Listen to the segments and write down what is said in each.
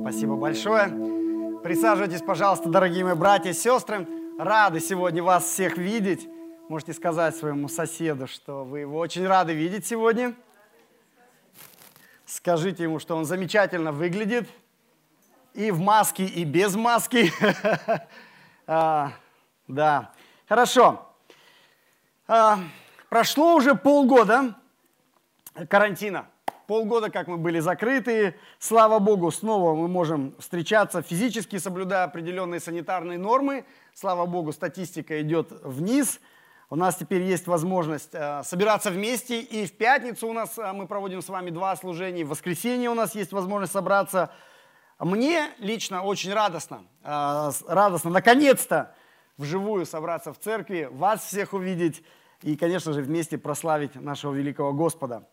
Спасибо большое. Присаживайтесь, пожалуйста, дорогие мои братья и сестры. Рады сегодня вас всех видеть. Можете сказать своему соседу, что вы его очень рады видеть сегодня. Скажите ему, что он замечательно выглядит. И в маске, и без маски. а, да, хорошо. А, прошло уже полгода карантина полгода, как мы были закрыты. Слава Богу, снова мы можем встречаться физически, соблюдая определенные санитарные нормы. Слава Богу, статистика идет вниз. У нас теперь есть возможность э, собираться вместе. И в пятницу у нас э, мы проводим с вами два служения. В воскресенье у нас есть возможность собраться. Мне лично очень радостно, э, радостно наконец-то вживую собраться в церкви, вас всех увидеть и, конечно же, вместе прославить нашего великого Господа.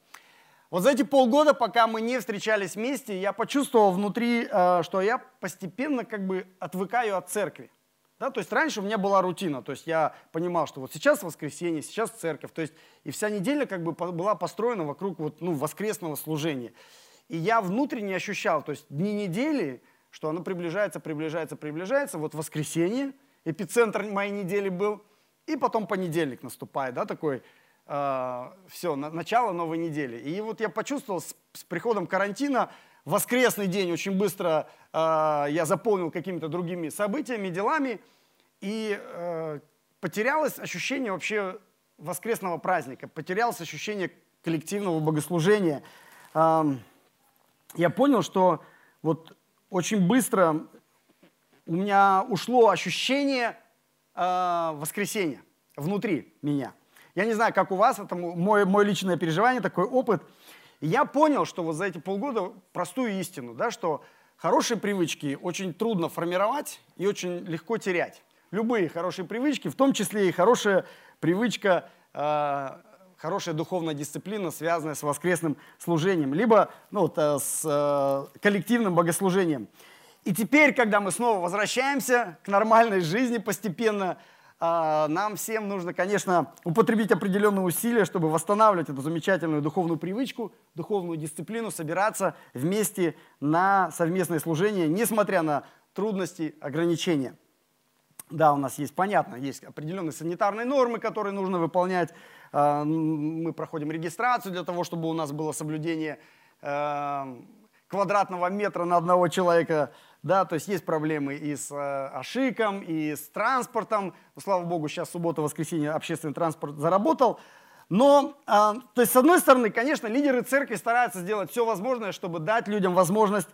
Вот за эти полгода, пока мы не встречались вместе, я почувствовал внутри, э, что я постепенно как бы отвыкаю от церкви. Да, то есть раньше у меня была рутина, то есть я понимал, что вот сейчас воскресенье, сейчас церковь, то есть и вся неделя как бы была построена вокруг вот, ну, воскресного служения. И я внутренне ощущал, то есть дни недели, что оно приближается, приближается, приближается, вот воскресенье, эпицентр моей недели был, и потом понедельник наступает, да, такой э, все, на, начало новой недели. И вот я почувствовал с, с приходом карантина, воскресный день очень быстро э, я заполнил какими-то другими событиями, делами, и э, потерялось ощущение вообще воскресного праздника, потерялось ощущение коллективного богослужения. Э, я понял, что вот очень быстро у меня ушло ощущение э, воскресения внутри меня. Я не знаю, как у вас, это мой, мой личное переживание, такой опыт. И я понял, что вот за эти полгода простую истину, да, что хорошие привычки очень трудно формировать и очень легко терять. Любые хорошие привычки, в том числе и хорошая привычка, э, хорошая духовная дисциплина, связанная с воскресным служением, либо ну, вот, э, с э, коллективным богослужением. И теперь, когда мы снова возвращаемся к нормальной жизни постепенно, нам всем нужно, конечно, употребить определенные усилия, чтобы восстанавливать эту замечательную духовную привычку, духовную дисциплину, собираться вместе на совместное служение, несмотря на трудности, ограничения. Да, у нас есть, понятно, есть определенные санитарные нормы, которые нужно выполнять. А, мы проходим регистрацию для того, чтобы у нас было соблюдение а, квадратного метра на одного человека да, то есть есть проблемы и с э, ошиком, и с транспортом. Ну, слава богу, сейчас суббота, воскресенье общественный транспорт заработал. Но, э, то есть, с одной стороны, конечно, лидеры церкви стараются сделать все возможное, чтобы дать людям возможность,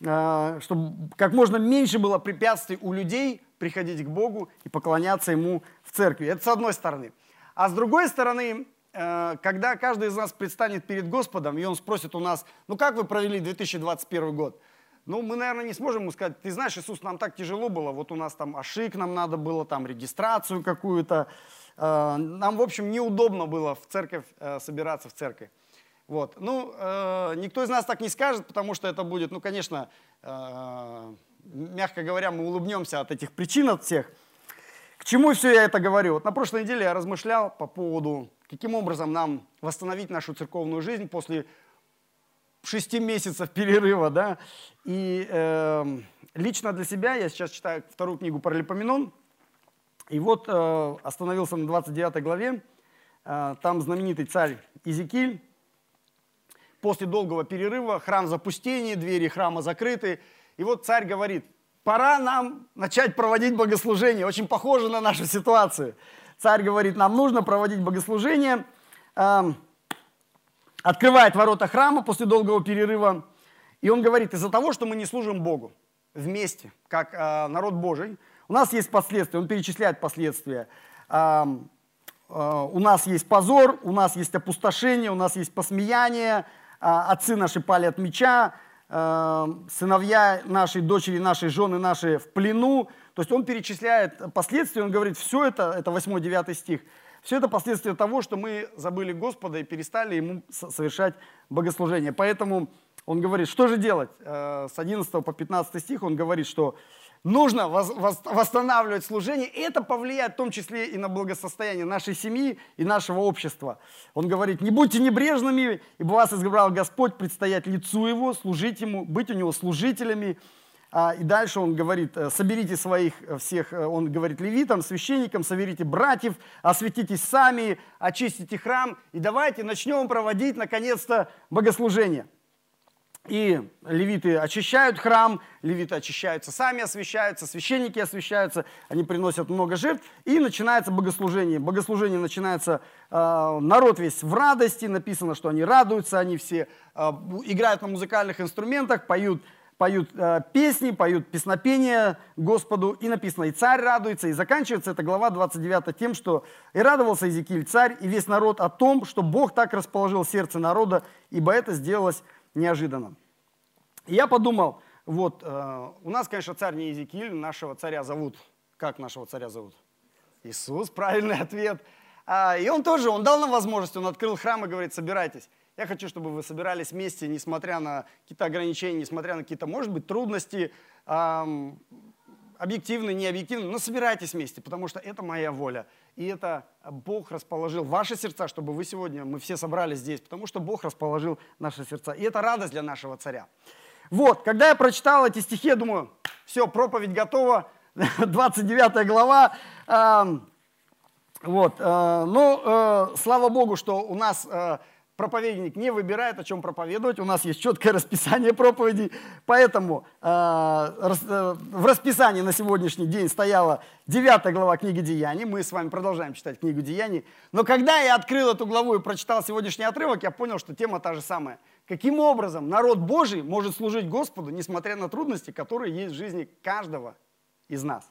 э, чтобы как можно меньше было препятствий у людей приходить к Богу и поклоняться Ему в церкви. Это с одной стороны. А с другой стороны, э, когда каждый из нас предстанет перед Господом, и Он спросит у нас, ну как вы провели 2021 год? Ну, мы, наверное, не сможем ему сказать, ты знаешь, Иисус, нам так тяжело было, вот у нас там ошик нам надо было, там регистрацию какую-то. Э, нам, в общем, неудобно было в церковь э, собираться в церковь. Вот. Ну, э, никто из нас так не скажет, потому что это будет, ну, конечно, мягко говоря, мы улыбнемся от этих причин, от всех. К чему все я это говорю? Вот на прошлой неделе я размышлял по поводу, каким образом нам восстановить нашу церковную жизнь после шести месяцев перерыва, да, и э, лично для себя, я сейчас читаю вторую книгу Паралипоменон, и вот э, остановился на 29 главе, э, там знаменитый царь Изекиль, после долгого перерыва, храм в двери храма закрыты, и вот царь говорит, пора нам начать проводить богослужение, очень похоже на нашу ситуацию. Царь говорит, нам нужно проводить богослужение, э, открывает ворота храма после долгого перерыва, и он говорит, из-за того, что мы не служим Богу вместе, как э, народ Божий, у нас есть последствия, он перечисляет последствия. Э, э, у нас есть позор, у нас есть опустошение, у нас есть посмеяние, э, отцы наши пали от меча, э, сыновья наши, дочери наши, жены наши в плену. То есть он перечисляет последствия, он говорит, все это, это 8-9 стих, все это последствия того, что мы забыли Господа и перестали Ему совершать богослужение. Поэтому он говорит, что же делать? Э, с 11 по 15 стих он говорит, что нужно восстанавливать служение, и это повлияет в том числе и на благосостояние нашей семьи и нашего общества. Он говорит, не будьте небрежными, ибо вас избрал Господь предстоять лицу Его, служить Ему, быть у Него служителями. А, и дальше он говорит, «Э, соберите своих э, всех, э, он говорит левитам, священникам, соберите братьев, осветитесь сами, очистите храм, и давайте начнем проводить, наконец-то, богослужение. И левиты очищают храм, левиты очищаются сами, освещаются, священники освещаются, они приносят много жертв, и начинается богослужение. Богослужение начинается, э, народ весь в радости, написано, что они радуются, они все э, играют на музыкальных инструментах, поют, поют э, песни, поют песнопения Господу, и написано, и царь радуется, и заканчивается эта глава 29 тем, что и радовался Иезекииль царь, и весь народ о том, что Бог так расположил сердце народа, ибо это сделалось неожиданно. И я подумал, вот, э, у нас, конечно, царь не Иезекииль, нашего царя зовут, как нашего царя зовут? Иисус, правильный ответ. А, и он тоже, он дал нам возможность, он открыл храм и говорит, собирайтесь. Я хочу, чтобы вы собирались вместе, несмотря на какие-то ограничения, несмотря на какие-то, может быть, трудности, эм, объективные, не объективные, но собирайтесь вместе, потому что это моя воля. И это Бог расположил ваши сердца, чтобы вы сегодня, мы все собрались здесь, потому что Бог расположил наши сердца. И это радость для нашего царя. Вот, когда я прочитал эти стихи, я думаю, все, проповедь готова, 29 глава. Э, вот, э, ну, э, слава Богу, что у нас э, проповедник не выбирает, о чем проповедовать. У нас есть четкое расписание проповедей. Поэтому э, э, в расписании на сегодняшний день стояла 9 глава книги Деяний. Мы с вами продолжаем читать книгу Деяний. Но когда я открыл эту главу и прочитал сегодняшний отрывок, я понял, что тема та же самая. Каким образом народ Божий может служить Господу, несмотря на трудности, которые есть в жизни каждого из нас?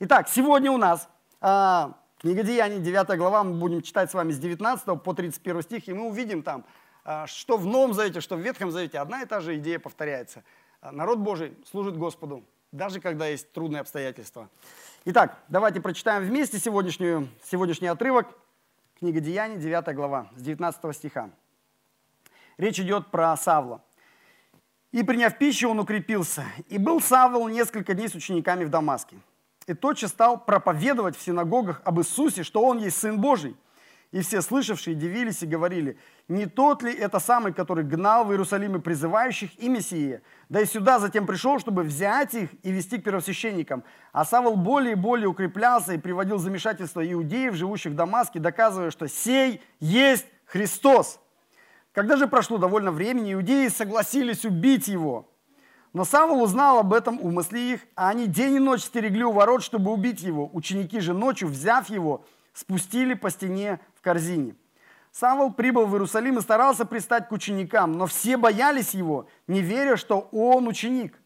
Итак, сегодня у нас э, Книга Деяний, 9 глава, мы будем читать с вами с 19 по 31 стих, и мы увидим там, а, что в Новом Завете, что в Ветхом Завете одна и та же идея повторяется. А, народ Божий служит Господу, даже когда есть трудные обстоятельства. Итак, давайте прочитаем вместе сегодняшнюю, сегодняшний отрывок. Книга Деяний, 9 глава, с 19 стиха. Речь идет про Савла. «И, приняв пищу, он укрепился. И был Савл несколько дней с учениками в Дамаске и тотчас стал проповедовать в синагогах об Иисусе, что Он есть Сын Божий. И все слышавшие дивились и говорили, не тот ли это самый, который гнал в Иерусалиме призывающих и Мессия? Да и сюда затем пришел, чтобы взять их и вести к первосвященникам. А Савол более и более укреплялся и приводил замешательство иудеев, живущих в Дамаске, доказывая, что сей есть Христос. Когда же прошло довольно времени, иудеи согласились убить его – но Савол узнал об этом умысле их, а они день и ночь стерегли у ворот, чтобы убить его. Ученики же ночью, взяв его, спустили по стене в корзине. Савол прибыл в Иерусалим и старался пристать к ученикам, но все боялись его, не веря, что он ученик.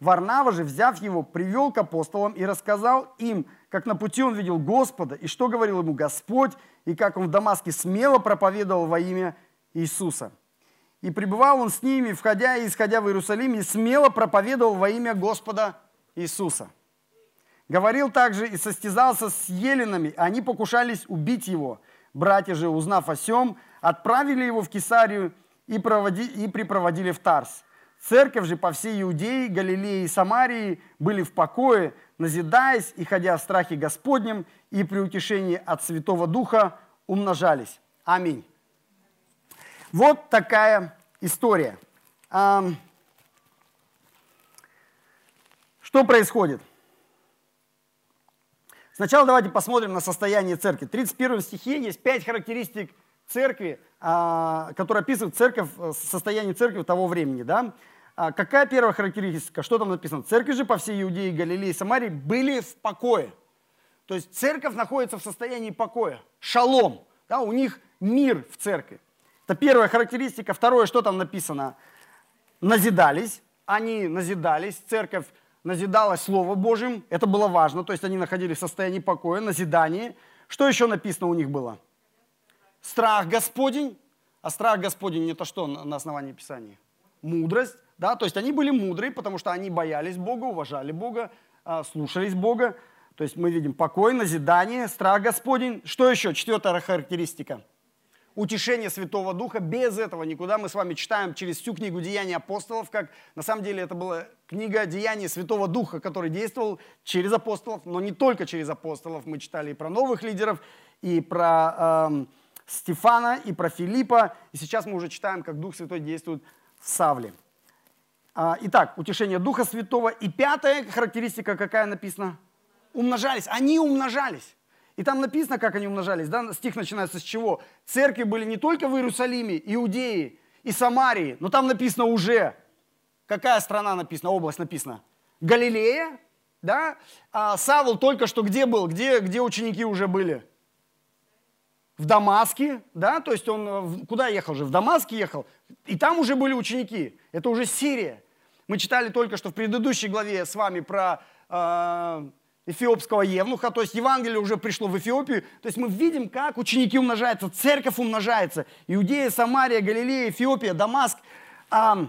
Варнава же, взяв его, привел к апостолам и рассказал им, как на пути он видел Господа, и что говорил ему Господь, и как он в Дамаске смело проповедовал во имя Иисуса. И пребывал он с ними, входя и исходя в Иерусалим, и смело проповедовал во имя Господа Иисуса. Говорил также и состязался с еленами, они покушались убить его. Братья же, узнав о сем, отправили его в Кесарию и, проводи, и припроводили в Тарс. Церковь же по всей Иудее, Галилее и Самарии были в покое, назидаясь и ходя в страхе Господнем и при утешении от Святого Духа умножались. Аминь. Вот такая история. Что происходит? Сначала давайте посмотрим на состояние церкви. В 31 стихе есть пять характеристик церкви, а, которые описывают церковь, э, состояние церкви того времени. Да? А какая первая характеристика? Что там написано? Церкви же по всей Иудее, Галилее и Самарии были в покое. То есть церковь находится в состоянии покоя. Шалом. Да? У них мир в церкви. Это первая характеристика. Второе, что там написано? Назидались. Они назидались. Церковь назидалась Слово Божьим. Это было важно. То есть они находились в состоянии покоя, назидания. Что еще написано у них было? Страх Господень. А страх Господень это что на основании Писания? Мудрость. Да? То есть они были мудрые, потому что они боялись Бога, уважали Бога, а, слушались Бога. То есть мы видим покой, назидание, страх Господень. Что еще? Четвертая характеристика – утешение Святого Духа. Без этого никуда. Мы с вами читаем через всю книгу «Деяния апостолов», как на самом деле это была книга «Деяния Святого Духа», который действовал через апостолов, но не только через апостолов. Мы читали и про новых лидеров, и про э, Стефана, и про Филиппа. И сейчас мы уже читаем, как Дух Святой действует в Савле. А, итак, утешение Духа Святого. И пятая характеристика какая написана? Умножались. Они умножались. И там написано, как они умножались. Да? Стих начинается с чего? Церкви были не только в Иерусалиме, Иудеи и Самарии, но там написано уже. Какая страна написана, область написана? Галилея, да? А Савл только что где был? Где, где ученики уже были? В Дамаске, да? То есть он э, куда ехал же? В Дамаске ехал. И там уже были ученики. Это уже Сирия. Мы читали только что в предыдущей главе с вами про э, эфиопского евнуха, то есть Евангелие уже пришло в Эфиопию. То есть мы видим, как ученики умножаются, церковь умножается. Иудея, Самария, Галилея, Эфиопия, Дамаск. А,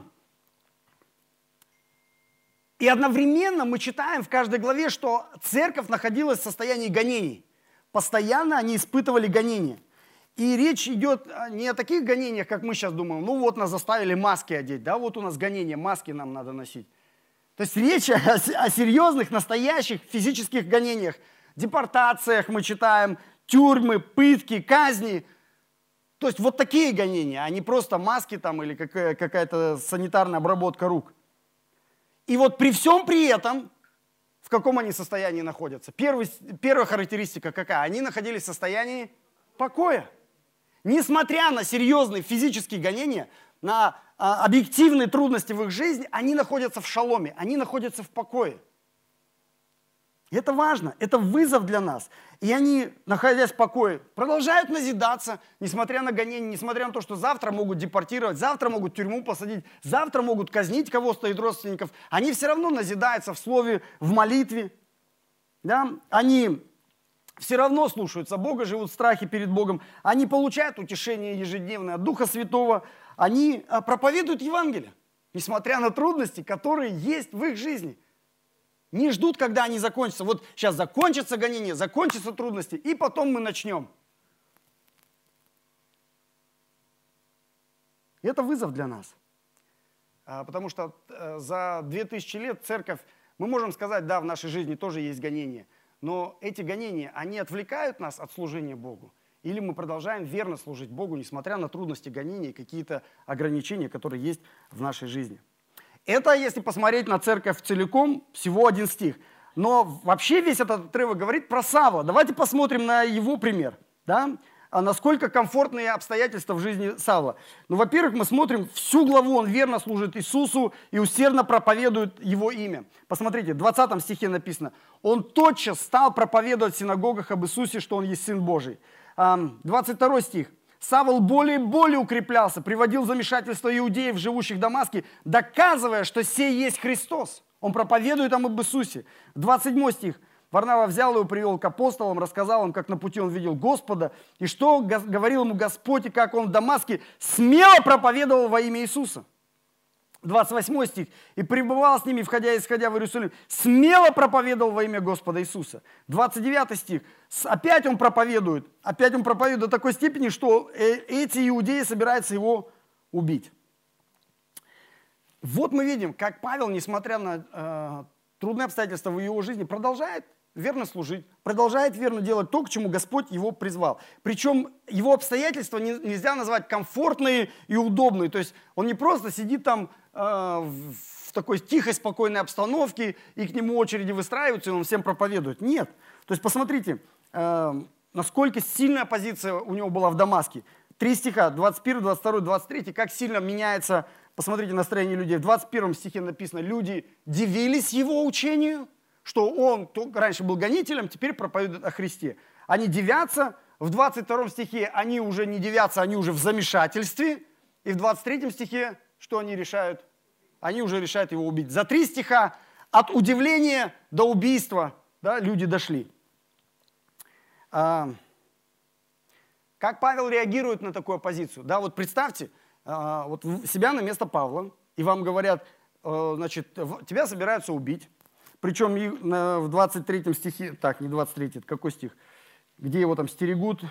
и одновременно мы читаем в каждой главе, что церковь находилась в состоянии гонений. Постоянно они испытывали гонения. И речь идет не о таких гонениях, как мы сейчас думаем. Ну вот нас заставили маски одеть, да, вот у нас гонения, маски нам надо носить. То есть речь о, о серьезных, настоящих физических гонениях, депортациях мы читаем, тюрьмы, пытки, казни. То есть вот такие гонения, а не просто маски там или какая-то санитарная обработка рук. И вот при всем при этом, в каком они состоянии находятся? Первый, первая характеристика какая? Они находились в состоянии покоя. Несмотря на серьезные физические гонения, на объективные трудности в их жизни, они находятся в шаломе, они находятся в покое. И это важно, это вызов для нас. И они, находясь в покое, продолжают назидаться, несмотря на гонения, несмотря на то, что завтра могут депортировать, завтра могут тюрьму посадить, завтра могут казнить кого-то из родственников. Они все равно назидаются в слове, в молитве. Да? Они все равно слушаются Бога, живут в страхе перед Богом. Они получают утешение ежедневное от Духа Святого, они а, проповедуют Евангелие, несмотря на трудности, которые есть в их жизни. Не ждут, когда они закончатся. Вот сейчас закончится гонение, закончатся трудности, и потом мы начнем. И это вызов для нас. А, потому что э, за 2000 лет церковь, мы можем сказать, да, в нашей жизни тоже есть гонения, но эти гонения, они отвлекают нас от служения Богу или мы продолжаем верно служить Богу, несмотря на трудности, гонения и какие-то ограничения, которые есть в нашей жизни. Это, если посмотреть на церковь целиком, всего один стих. Но вообще весь этот отрывок говорит про Савла. Давайте посмотрим на его пример. Да? А насколько комфортные обстоятельства в жизни Савла. Ну, во-первых, мы смотрим всю главу, он верно служит Иисусу и усердно проповедует его имя. Посмотрите, в 20 стихе написано, он тотчас стал проповедовать в синагогах об Иисусе, что он есть Сын Божий. 22 стих. Савол более и более укреплялся, приводил замешательство иудеев, живущих в Дамаске, доказывая, что сей есть Христос. Он проповедует там об Иисусе. 27 стих. Варнава взял его, привел к апостолам, рассказал им, как на пути он видел Господа, и что говорил ему Господь, и как он в Дамаске смело проповедовал во имя Иисуса. 28 стих. «И пребывал с ними, входя и исходя в Иерусалим, смело проповедовал во имя Господа Иисуса». 29 стих. Опять он проповедует. Опять он проповедует до такой степени, что э, эти иудеи собираются его убить. Вот мы видим, как Павел, несмотря на э, трудные обстоятельства в его жизни, продолжает верно служить, продолжает верно делать то, к чему Господь его призвал. Причем его обстоятельства нельзя назвать комфортные и удобные. То есть он не просто сидит там в такой тихой, спокойной обстановке, и к нему очереди выстраиваются, и он всем проповедует. Нет. То есть посмотрите, э, насколько сильная позиция у него была в Дамаске. Три стиха, 21, 22, 23, как сильно меняется, посмотрите, настроение людей. В 21 стихе написано, люди дивились его учению, что он раньше был гонителем, теперь проповедует о Христе. Они дивятся, в 22 стихе они уже не дивятся, они уже в замешательстве. И в 23 стихе что они решают? Они уже решают его убить. За три стиха от удивления до убийства да, люди дошли. А, как Павел реагирует на такую позицию? Да, вот представьте а, вот себя на место Павла, и вам говорят, а, значит, тебя собираются убить. Причем в 23 стихе, так, не 23, это какой стих? Где его там стерегут?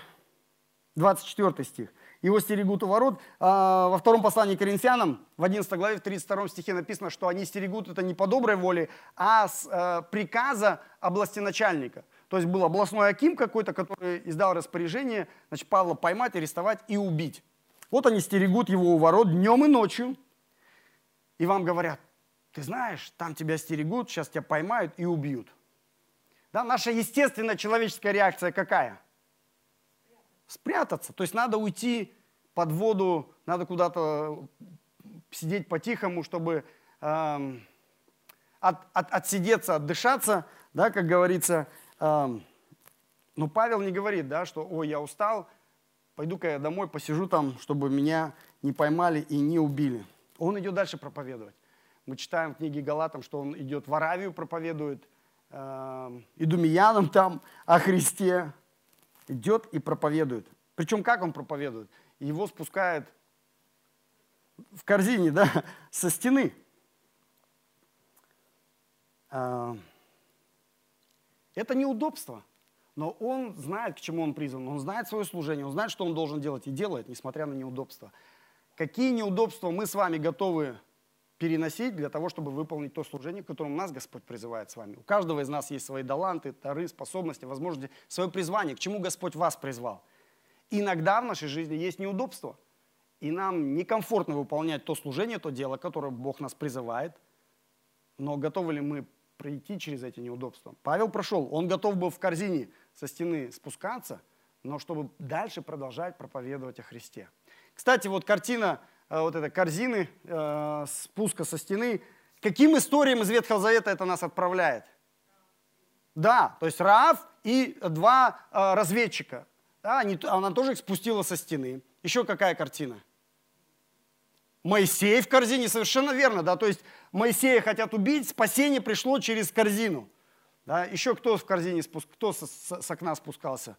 24 стих. Его стерегут у ворот. А, во втором послании к Коринфянам, в 11 главе, в 32 стихе написано, что они стерегут это не по доброй воле, а с э, приказа области начальника. То есть был областной аким какой-то, который издал распоряжение, значит, Павла поймать, арестовать и убить. Вот они стерегут его у ворот днем и ночью. И вам говорят, ты знаешь, там тебя стерегут, сейчас тебя поймают и убьют. Да, наша естественная человеческая реакция какая? Спрятаться. То есть надо уйти под воду, надо куда-то сидеть по-тихому, чтобы э, от, от, отсидеться, отдышаться, да, как говорится. Э, но Павел не говорит, да, что, ой, я устал, пойду-ка я домой, посижу там, чтобы меня не поймали и не убили. Он идет дальше проповедовать. Мы читаем в книге Галатам, что он идет в Аравию, проповедует, э, идумиянам там о Христе. Идет и проповедует. Причем как он проповедует? Его спускает в корзине, да, со стены. Э, это неудобство. Но он знает, к чему он призван, он знает свое служение, он знает, что он должен делать и делает, несмотря на неудобства. Какие неудобства мы с вами готовы переносить для того, чтобы выполнить то служение, к которому нас Господь призывает с вами. У каждого из нас есть свои таланты, дары, способности, возможности, свое призвание, к чему Господь вас призвал. Иногда в нашей жизни есть неудобства, и нам некомфортно выполнять то служение, то дело, которое Бог нас призывает, но готовы ли мы пройти через эти неудобства? Павел прошел, он готов был в корзине со стены спускаться, но чтобы дальше продолжать проповедовать о Христе. Кстати, вот картина вот этой корзины, э, спуска со стены, каким историям из Ветхого Завета это нас отправляет? Да, то есть Раав и два э, разведчика. Да, они, она тоже их спустила со стены. Еще какая картина? Моисей в корзине, совершенно верно, да, то есть Моисея хотят убить, спасение пришло через корзину. Да, еще кто в корзине спуск, кто с, с, с окна спускался?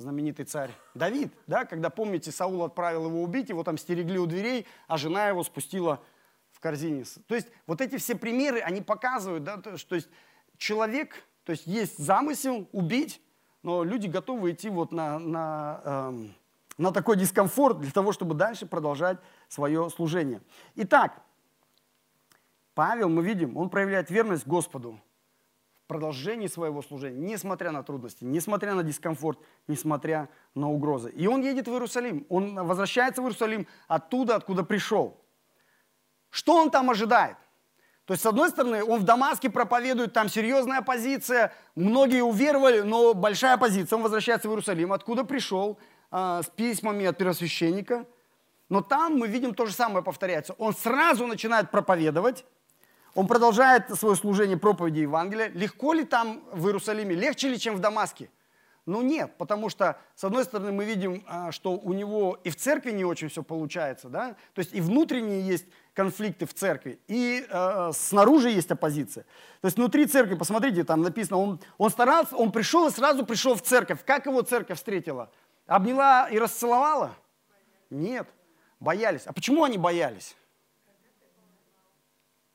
Знаменитый царь Давид, да, когда, помните, Саул отправил его убить, его там стерегли у дверей, а жена его спустила в корзине. То есть вот эти все примеры, они показывают, да, то, что есть человек, то есть есть замысел убить, но люди готовы идти вот на, на, эм, на такой дискомфорт для того, чтобы дальше продолжать свое служение. Итак, Павел, мы видим, он проявляет верность Господу продолжении своего служения, несмотря на трудности, несмотря на дискомфорт, несмотря на угрозы. И он едет в Иерусалим, он возвращается в Иерусалим оттуда, откуда пришел. Что он там ожидает? То есть, с одной стороны, он в Дамаске проповедует, там серьезная оппозиция, многие уверовали, но большая оппозиция. Он возвращается в Иерусалим, откуда пришел, э, с письмами от первосвященника. Но там мы видим то же самое повторяется. Он сразу начинает проповедовать, он продолжает свое служение проповеди Евангелия. Легко ли там в Иерусалиме? Легче ли, чем в Дамаске? Ну нет, потому что, с одной стороны, мы видим, а, что у него и в церкви не очень все получается, да? То есть и внутренние есть конфликты в церкви, и э, снаружи есть оппозиция. То есть внутри церкви, посмотрите, там написано, он, он старался, он пришел и сразу пришел в церковь. Как его церковь встретила? Обняла и расцеловала? Нет, боялись. А почему они боялись?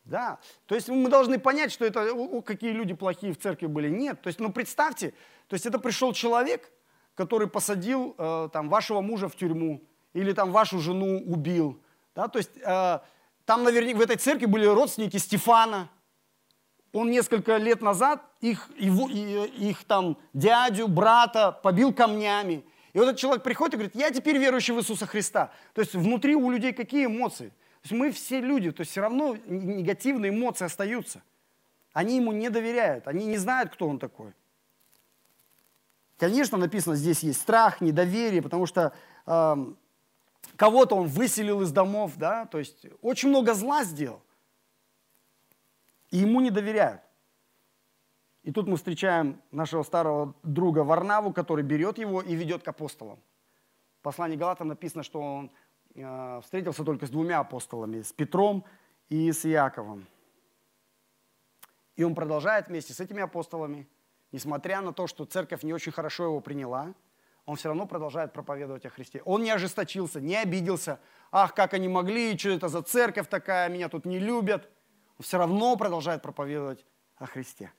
Да, то есть мы должны понять, что это о, какие люди плохие в церкви были. Нет, то есть, ну представьте, то есть это пришел человек, который посадил э, там вашего мужа в тюрьму или там вашу жену убил. Да, то есть э, там наверняка в этой церкви были родственники Стефана. Он несколько лет назад их, его, их там дядю, брата побил камнями. И вот этот человек приходит и говорит, я теперь верующий в Иисуса Христа. То есть внутри у людей какие эмоции? То есть мы все люди, то есть все равно негативные эмоции остаются. Они ему не доверяют, они не знают, кто он такой. Конечно, написано, здесь есть страх, недоверие, потому что э, кого-то он выселил из домов, да, то есть очень много зла сделал. И ему не доверяют. И тут мы встречаем нашего старого друга Варнаву, который берет его и ведет к апостолам. В послании Галатам написано, что он встретился только с двумя апостолами, с Петром и с Иаковом. И он продолжает вместе с этими апостолами, несмотря на то, что церковь не очень хорошо его приняла, он все равно продолжает проповедовать о Христе. Он не ожесточился, не обиделся. Ах, как они могли, что это за церковь такая, меня тут не любят. Он все равно продолжает проповедовать о Христе.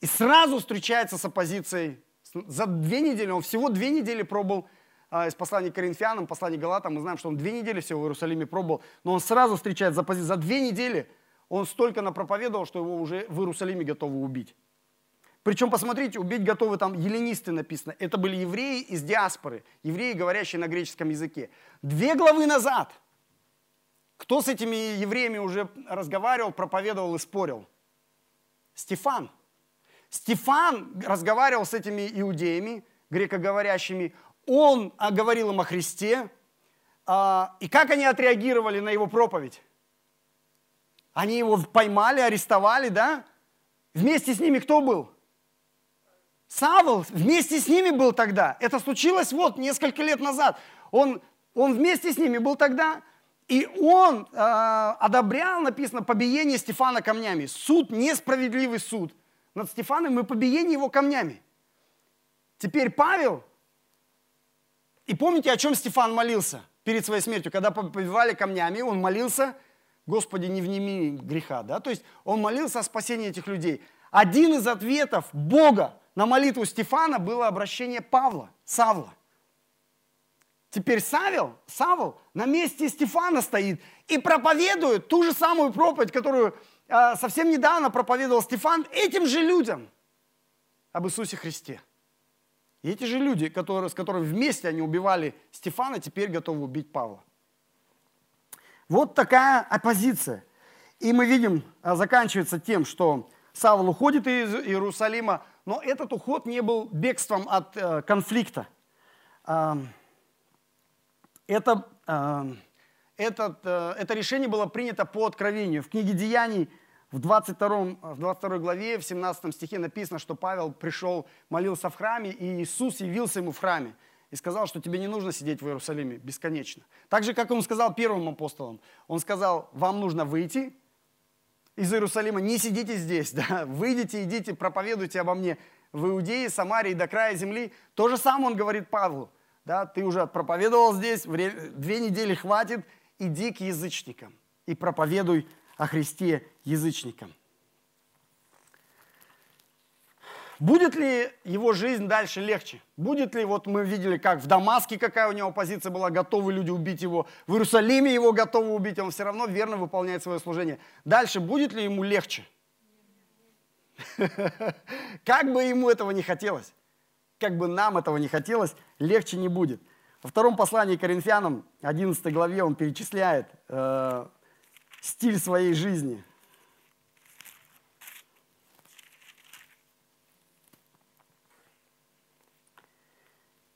И сразу встречается с оппозицией. За две недели, он всего две недели пробыл а, из послания к Коринфянам, послания Галатам, мы знаем, что он две недели всего в Иерусалиме пробовал, но он сразу встречает за, за две недели, он столько напроповедовал, что его уже в Иерусалиме готовы убить. Причем, посмотрите, убить готовы там еленисты написано. Это были евреи из диаспоры, евреи, говорящие на греческом языке. Две главы назад. Кто с этими евреями уже разговаривал, проповедовал и спорил? Стефан. Стефан разговаривал с этими иудеями, грекоговорящими. Он говорил им о Христе. А, и как они отреагировали на его проповедь? Они его поймали, арестовали, да? Вместе с ними кто был? Савл вместе с ними был тогда. Это случилось вот несколько лет назад. Он, он вместе с ними был тогда. И он э, одобрял, написано, побиение Стефана камнями. Суд, несправедливый суд над Стефаном и побиение его камнями. Теперь Павел, и помните, о чем Стефан молился перед своей смертью? Когда побивали камнями, он молился, Господи, не вними греха. Да? То есть он молился о спасении этих людей. Один из ответов Бога на молитву Стефана было обращение Павла, Савла. Теперь Савел, Савл на месте Стефана стоит и проповедует ту же самую проповедь, которую э, совсем недавно проповедовал Стефан этим же людям об Иисусе Христе. И эти же люди, которые, с которыми вместе они убивали Стефана, теперь готовы убить Павла. Вот такая оппозиция. И мы видим, а, заканчивается тем, что Савл уходит из Иерусалима, но этот уход не был бегством от э, конфликта. Э, это, э, этот, э, это решение было принято по откровению. В книге Деяний в 22, в 22 главе, в 17 стихе написано, что Павел пришел, молился в храме, и Иисус явился ему в храме и сказал, что тебе не нужно сидеть в Иерусалиме бесконечно. Так же, как он сказал первым апостолам. Он сказал, вам нужно выйти из Иерусалима, не сидите здесь, да, выйдите, идите, проповедуйте обо мне в Иудее, Самарии, до края земли. То же самое он говорит Павлу, да, ты уже проповедовал здесь, две недели хватит, иди к язычникам и проповедуй о Христе язычникам. Будет ли его жизнь дальше легче? Будет ли, вот мы видели, как в Дамаске, какая у него позиция была, готовы люди убить его, в Иерусалиме его готовы убить, он все равно верно выполняет свое служение. Дальше будет ли ему легче? Как бы ему этого не хотелось, как бы нам этого не хотелось, легче не будет. Во втором послании к Коринфянам, 11 главе, он перечисляет э, стиль своей жизни.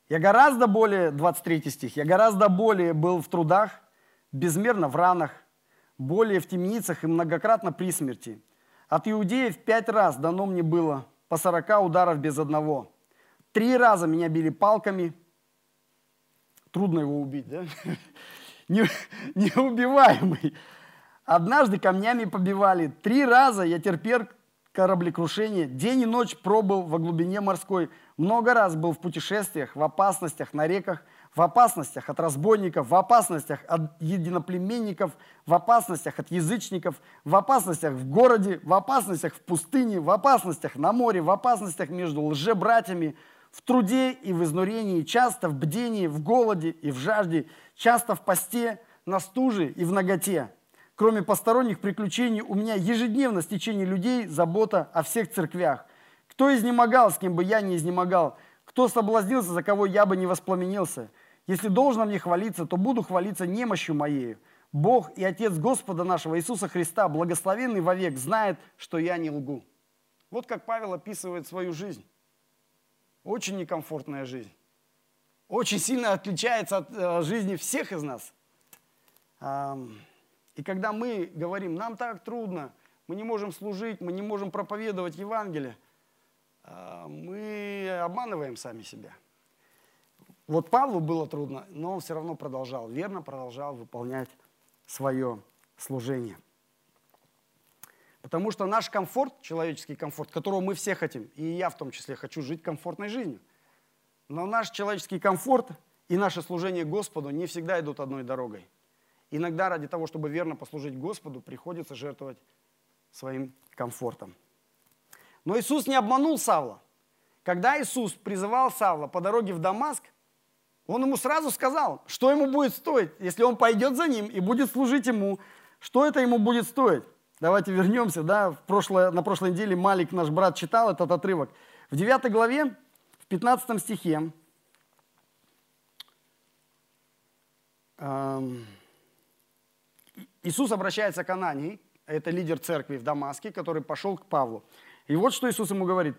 Я гораздо более, 23 стих, я гораздо более был в трудах, безмерно в ранах, более в темницах и многократно при смерти. От иудеев пять раз дано мне было по сорока ударов без одного. Три раза меня били палками. Трудно его убить, да? Неубиваемый. Однажды камнями побивали. Три раза я терпел кораблекрушение. День и ночь пробыл во глубине морской. Много раз был в путешествиях, в опасностях на реках, в опасностях от разбойников, в опасностях от единоплеменников, в опасностях от язычников, в опасностях в городе, в опасностях в пустыне, в опасностях на море, в опасностях между лжебратьями, в труде и в изнурении, часто в бдении, в голоде и в жажде, часто в посте, на стуже и в ноготе. Кроме посторонних приключений, у меня ежедневно стечение людей, забота о всех церквях. Кто изнемогал, с кем бы я не изнемогал? Кто соблазнился, за кого я бы не воспламенился? Если должно мне хвалиться, то буду хвалиться немощью моей. Бог и Отец Господа нашего Иисуса Христа, благословенный вовек, знает, что я не лгу. Вот как Павел описывает свою жизнь. Очень некомфортная жизнь. Очень сильно отличается от э, жизни всех из нас. И когда мы говорим, нам так трудно, мы не можем служить, мы не можем проповедовать Евангелие, а, мы обманываем сами себя. Вот Павлу было трудно, но он все равно продолжал, верно продолжал выполнять свое служение. Потому что наш комфорт, человеческий комфорт, которого мы все хотим, и я в том числе хочу жить комфортной жизнью, но наш человеческий комфорт и наше служение Господу не всегда идут одной дорогой. Иногда ради того, чтобы верно послужить Господу, приходится жертвовать своим комфортом. Но Иисус не обманул Савла. Когда Иисус призывал Савла по дороге в Дамаск, Он ему сразу сказал, что ему будет стоить, если он пойдет за ним и будет служить ему, что это ему будет стоить. Давайте вернемся, да, в прошлое, на прошлой неделе Малик, наш брат, читал этот отрывок. В 9 главе, в 15 стихе, эм, Иисус обращается к Анании, это лидер церкви в Дамаске, который пошел к Павлу. И вот что Иисус ему говорит.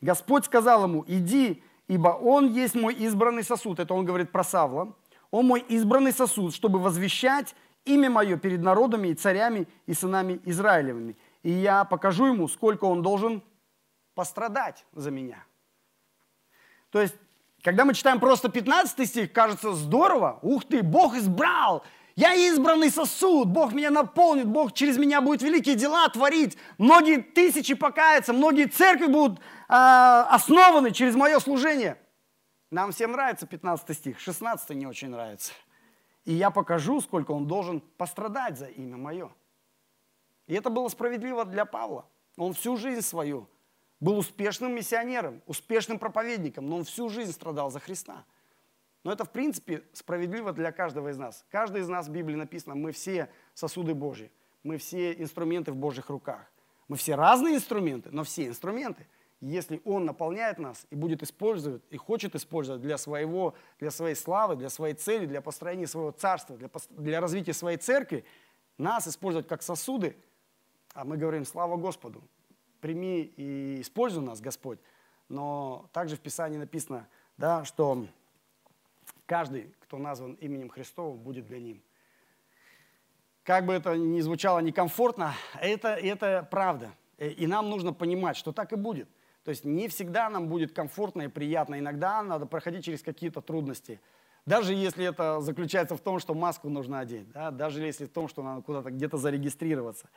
Господь сказал ему, иди, ибо он есть мой избранный сосуд. Это он говорит про Савла. Он мой избранный сосуд, чтобы возвещать имя мое перед народами и царями и сынами Израилевыми. И я покажу ему, сколько он должен пострадать за меня. То есть, когда мы читаем просто 15 стих, кажется здорово. Ух ты, Бог избрал, я избранный сосуд, Бог меня наполнит, Бог через меня будет великие дела творить. Многие тысячи покаятся, многие церкви будут э, основаны через мое служение. Нам всем нравится 15 стих, 16 не очень нравится. И я покажу, сколько он должен пострадать за имя мое. И это было справедливо для Павла. Он всю жизнь свою был успешным миссионером, успешным проповедником, но он всю жизнь страдал за Христа. Но это, в принципе, справедливо для каждого из нас. Каждый из нас в Библии написано, мы все сосуды Божьи, мы все инструменты в Божьих руках. Мы все разные инструменты, но все инструменты. Если Он наполняет нас и будет использовать, и хочет использовать для, своего, для своей славы, для своей цели, для построения своего царства, для, для развития своей церкви, нас использовать как сосуды, а мы говорим, слава Господу, прими и используй нас, Господь. Но также в Писании написано, да, что Каждый, кто назван именем Христовым, будет для ним. Как бы это ни звучало некомфортно, это, это правда. Э, и нам нужно понимать, что так и будет. То есть не всегда нам будет комфортно и приятно. Иногда надо проходить через какие-то трудности. Даже если это заключается в том, что маску нужно одеть. Да? Даже если в том, что надо куда-то где-то зарегистрироваться.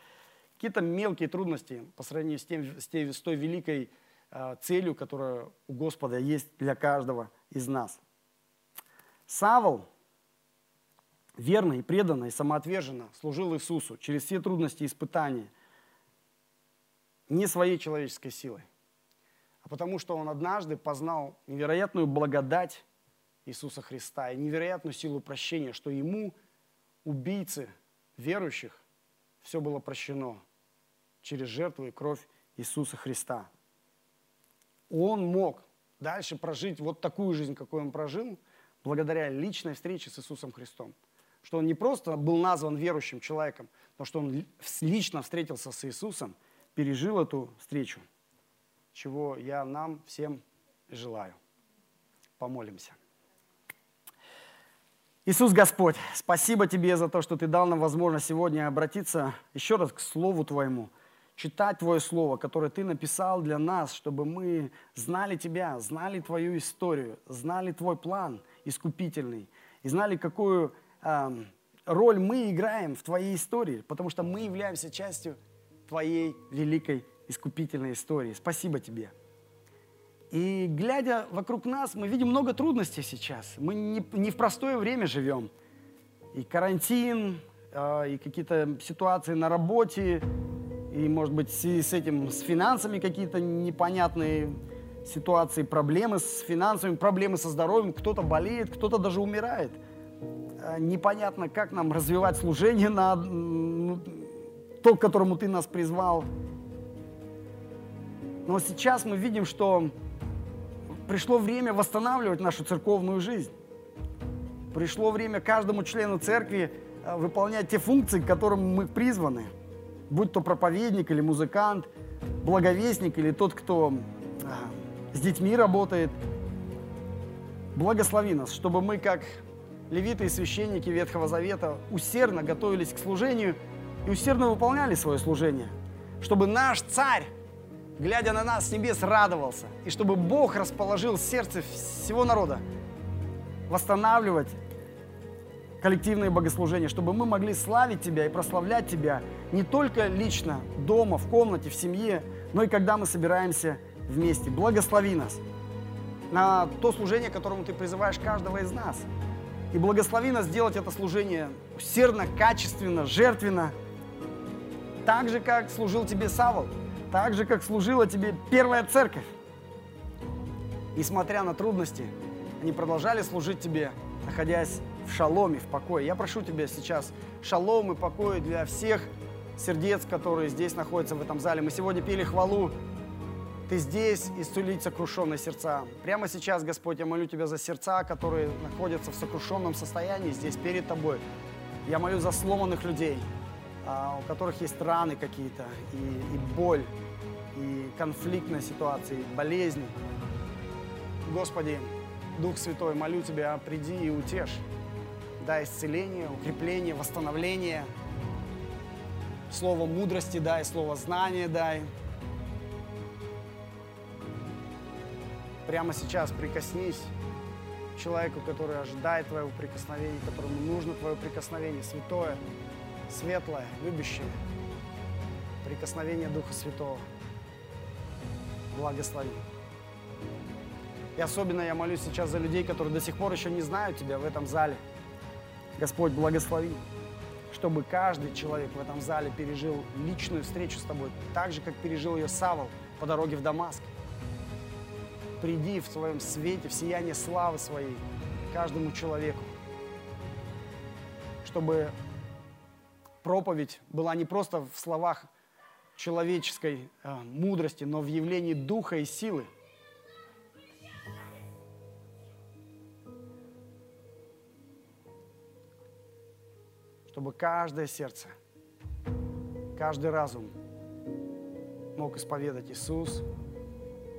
Какие-то мелкие трудности по сравнению с, тем, с, тем, с той великой э, целью, которая у Господа есть для каждого из нас. Савол верно и преданно и самоотверженно служил Иисусу через все трудности и испытания не своей человеческой силой, а потому что он однажды познал невероятную благодать Иисуса Христа и невероятную силу прощения, что ему, убийцы верующих, все было прощено через жертву и кровь Иисуса Христа. Он мог дальше прожить вот такую жизнь, какую он прожил – благодаря личной встрече с Иисусом Христом. Что он не просто был назван верующим человеком, но что он лично встретился с Иисусом, пережил эту встречу, чего я нам всем желаю. Помолимся. Иисус Господь, спасибо Тебе за то, что Ты дал нам возможность сегодня обратиться еще раз к Слову Твоему – читать Твое Слово, которое Ты написал для нас, чтобы мы знали Тебя, знали Твою историю, знали Твой план искупительный и знали, какую э, роль мы играем в Твоей истории, потому что мы являемся частью Твоей великой искупительной истории. Спасибо Тебе. И глядя вокруг нас, мы видим много трудностей сейчас. Мы не, не в простое время живем. И карантин, э, и какие-то ситуации на работе, и, может быть, с этим, с финансами какие-то непонятные ситуации, проблемы с финансами, проблемы со здоровьем, кто-то болеет, кто-то даже умирает. А, непонятно, как нам развивать служение на ну, то, к которому ты нас призвал. Но сейчас мы видим, что пришло время восстанавливать нашу церковную жизнь. Пришло время каждому члену церкви а, выполнять те функции, к которым мы призваны – будь то проповедник или музыкант, благовестник или тот, кто с детьми работает. Благослови нас, чтобы мы, как левиты и священники Ветхого Завета, усердно готовились к служению и усердно выполняли свое служение. Чтобы наш царь, глядя на нас с небес, радовался. И чтобы Бог расположил сердце всего народа восстанавливать коллективные богослужения, чтобы мы могли славить Тебя и прославлять Тебя не только лично, дома, в комнате, в семье, но и когда мы собираемся вместе. Благослови нас на то служение, которому Ты призываешь каждого из нас. И благослови нас сделать это служение усердно, качественно, жертвенно, так же, как служил Тебе Савол, так же, как служила Тебе первая церковь. Несмотря на трудности, они продолжали служить Тебе, находясь в шаломе, в покое. Я прошу Тебя сейчас шалом и покой для всех сердец, которые здесь находятся в этом зале. Мы сегодня пели хвалу. Ты здесь исцелить сокрушенные сердца. Прямо сейчас, Господь, я молю Тебя за сердца, которые находятся в сокрушенном состоянии здесь перед Тобой. Я молю за сломанных людей, а, у которых есть раны какие-то, и, и боль, и конфликтные ситуации, болезни. Господи, Дух Святой, молю Тебя, приди и утешь. Дай исцеление, укрепление, восстановление. Слово мудрости дай, слово знания дай. Прямо сейчас прикоснись к человеку, который ожидает Твоего прикосновения, которому нужно Твое прикосновение, святое, светлое, любящее. Прикосновение Духа Святого. Благослови. И особенно я молюсь сейчас за людей, которые до сих пор еще не знают Тебя в этом зале. Господь, благослови, чтобы каждый человек в этом зале пережил личную встречу с Тобой, так же, как пережил ее Савол по дороге в Дамаск. Приди в своем свете, в сияние славы своей каждому человеку, чтобы проповедь была не просто в словах человеческой э, мудрости, но в явлении духа и силы – чтобы каждое сердце, каждый разум мог исповедать Иисус,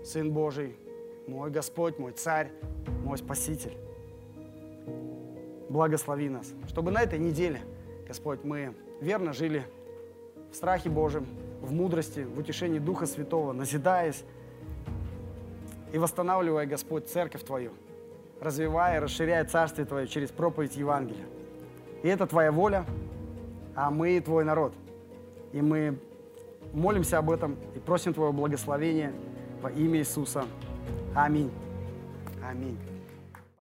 Сын Божий, мой Господь, мой Царь, мой Спаситель. Благослови нас, чтобы на этой неделе, Господь, мы верно жили в страхе Божьем, в мудрости, в утешении Духа Святого, назидаясь и восстанавливая, Господь, Церковь Твою, развивая, расширяя Царствие Твое через проповедь Евангелия. И это Твоя воля, а мы Твой народ. И мы молимся об этом и просим Твоего благословения во имя Иисуса. Аминь. Аминь.